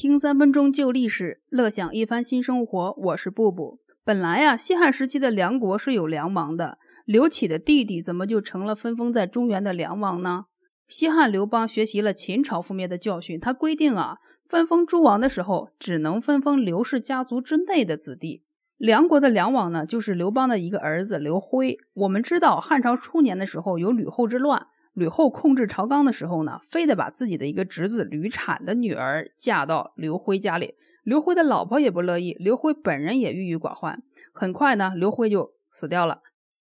听三分钟旧历史，乐享一番新生活。我是布布。本来呀，西汉时期的梁国是有梁王的，刘启的弟弟怎么就成了分封在中原的梁王呢？西汉刘邦学习了秦朝覆灭的教训，他规定啊，分封诸王的时候，只能分封刘氏家族之内的子弟。梁国的梁王呢，就是刘邦的一个儿子刘辉。我们知道，汉朝初年的时候有吕后之乱。吕后控制朝纲的时候呢，非得把自己的一个侄子吕产的女儿嫁到刘辉家里。刘辉的老婆也不乐意，刘辉本人也郁郁寡欢。很快呢，刘辉就死掉了。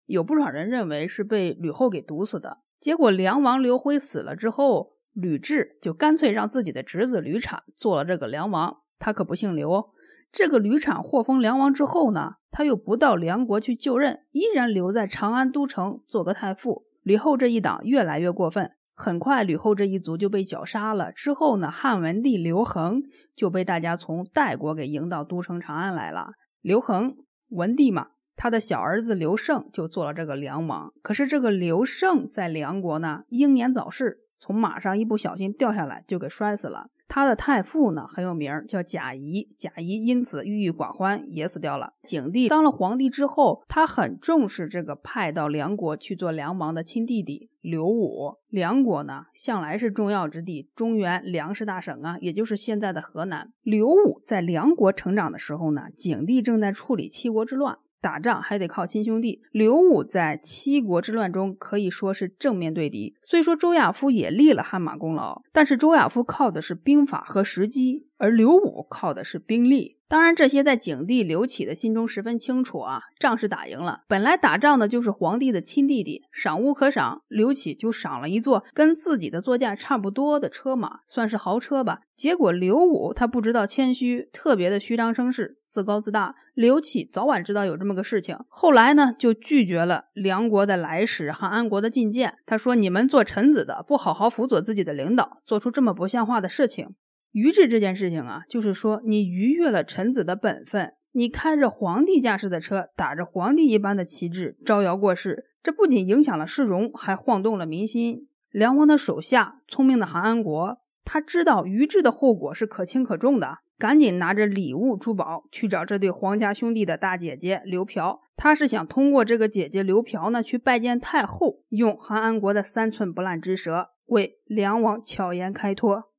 有不少人认为是被吕后给毒死的。结果梁王刘辉死了之后，吕雉就干脆让自己的侄子吕产做了这个梁王。他可不姓刘。这个吕产获封梁王之后呢，他又不到梁国去就任，依然留在长安都城做个太傅。吕后这一党越来越过分，很快吕后这一族就被绞杀了。之后呢，汉文帝刘恒就被大家从代国给迎到都城长安来了。刘恒，文帝嘛，他的小儿子刘胜就做了这个梁王。可是这个刘胜在梁国呢，英年早逝，从马上一不小心掉下来就给摔死了。他的太傅呢很有名，叫贾谊。贾谊因此郁郁寡欢，也死掉了。景帝当了皇帝之后，他很重视这个派到梁国去做梁王的亲弟弟刘武。梁国呢向来是重要之地，中原粮食大省啊，也就是现在的河南。刘武在梁国成长的时候呢，景帝正在处理七国之乱。打仗还得靠亲兄弟。刘武在七国之乱中可以说是正面对敌。虽说周亚夫也立了汗马功劳，但是周亚夫靠的是兵法和时机，而刘武靠的是兵力。当然，这些在景帝刘启的心中十分清楚啊。仗是打赢了，本来打仗的就是皇帝的亲弟弟，赏物可赏，刘启就赏了一座跟自己的座驾差不多的车马，算是豪车吧。结果刘武他不知道谦虚，特别的虚张声势，自高自大。刘启早晚知道有这么个事情，后来呢就拒绝了梁国的来使汉安国的觐见。他说：“你们做臣子的不好好辅佐自己的领导，做出这么不像话的事情。”愚智这件事情啊，就是说你逾越了臣子的本分，你开着皇帝驾驶的车，打着皇帝一般的旗帜，招摇过市，这不仅影响了市容，还晃动了民心。梁王的手下聪明的韩安国，他知道愚智的后果是可轻可重的，赶紧拿着礼物珠宝去找这对皇家兄弟的大姐姐刘嫖，他是想通过这个姐姐刘嫖呢，去拜见太后，用韩安国的三寸不烂之舌为梁王巧言开脱。